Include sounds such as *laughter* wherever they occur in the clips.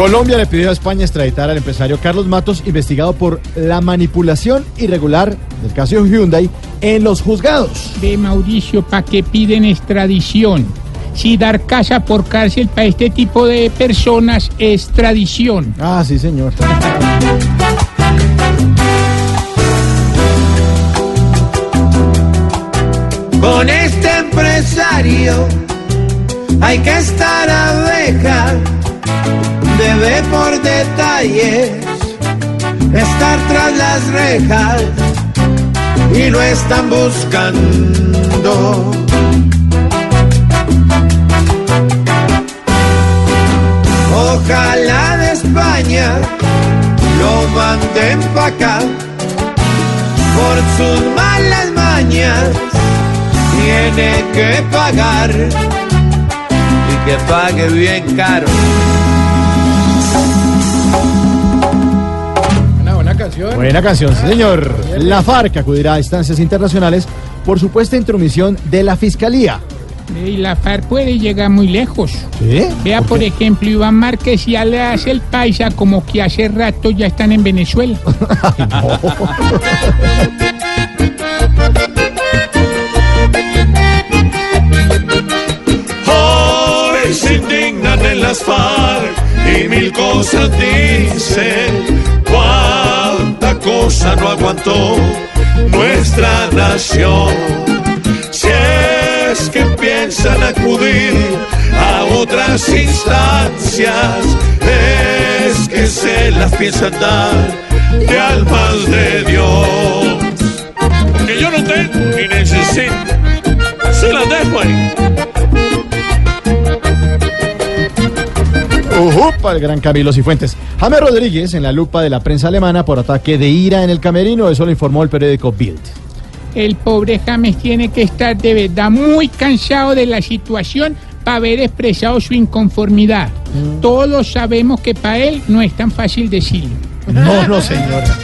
Colombia le pidió a España extraditar al empresario Carlos Matos, investigado por la manipulación irregular del caso Hyundai en los juzgados. Ve Mauricio, ¿para qué piden extradición? Si dar casa por cárcel para este tipo de personas es tradición. Ah, sí, señor. Con este empresario hay que estar abeja, debe por detalles estar tras las rejas y lo están buscando. Ojalá de España lo manden pa' acá por sus malas mañas tiene que pagar y que pague bien caro. Canción. Buena canción, sí, señor. La FARC acudirá a instancias internacionales por supuesta intromisión de la fiscalía. Y la FARC puede llegar muy lejos. ¿Sí? Vea, por ejemplo, Iván Márquez ya le hace el paisa como que hace rato ya están en Venezuela. *laughs* Hoy se indignan en las FARC y mil cosas dicen. No aguantó nuestra nación. Si es que piensan acudir a otras instancias, es que se las piensan dar de almas de Ujupa, el gran Camilo Cifuentes. James Rodríguez en la lupa de la prensa alemana por ataque de ira en el camerino, eso lo informó el periódico Bild. El pobre James tiene que estar de verdad muy cansado de la situación para haber expresado su inconformidad. Todos sabemos que para él no es tan fácil decirlo. No, no, señora.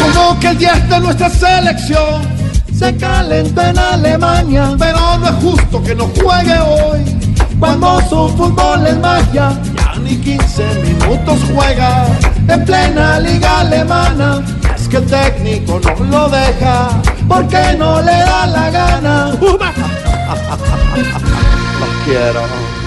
Como que el 10 de nuestra selección se calentó en Alemania, pero no es justo que no juegue hoy. Cuando su fútbol es magia, ya ni 15 minutos juega en plena liga alemana. Es que el técnico no lo deja porque no le da la gana. *laughs* Lo quiero.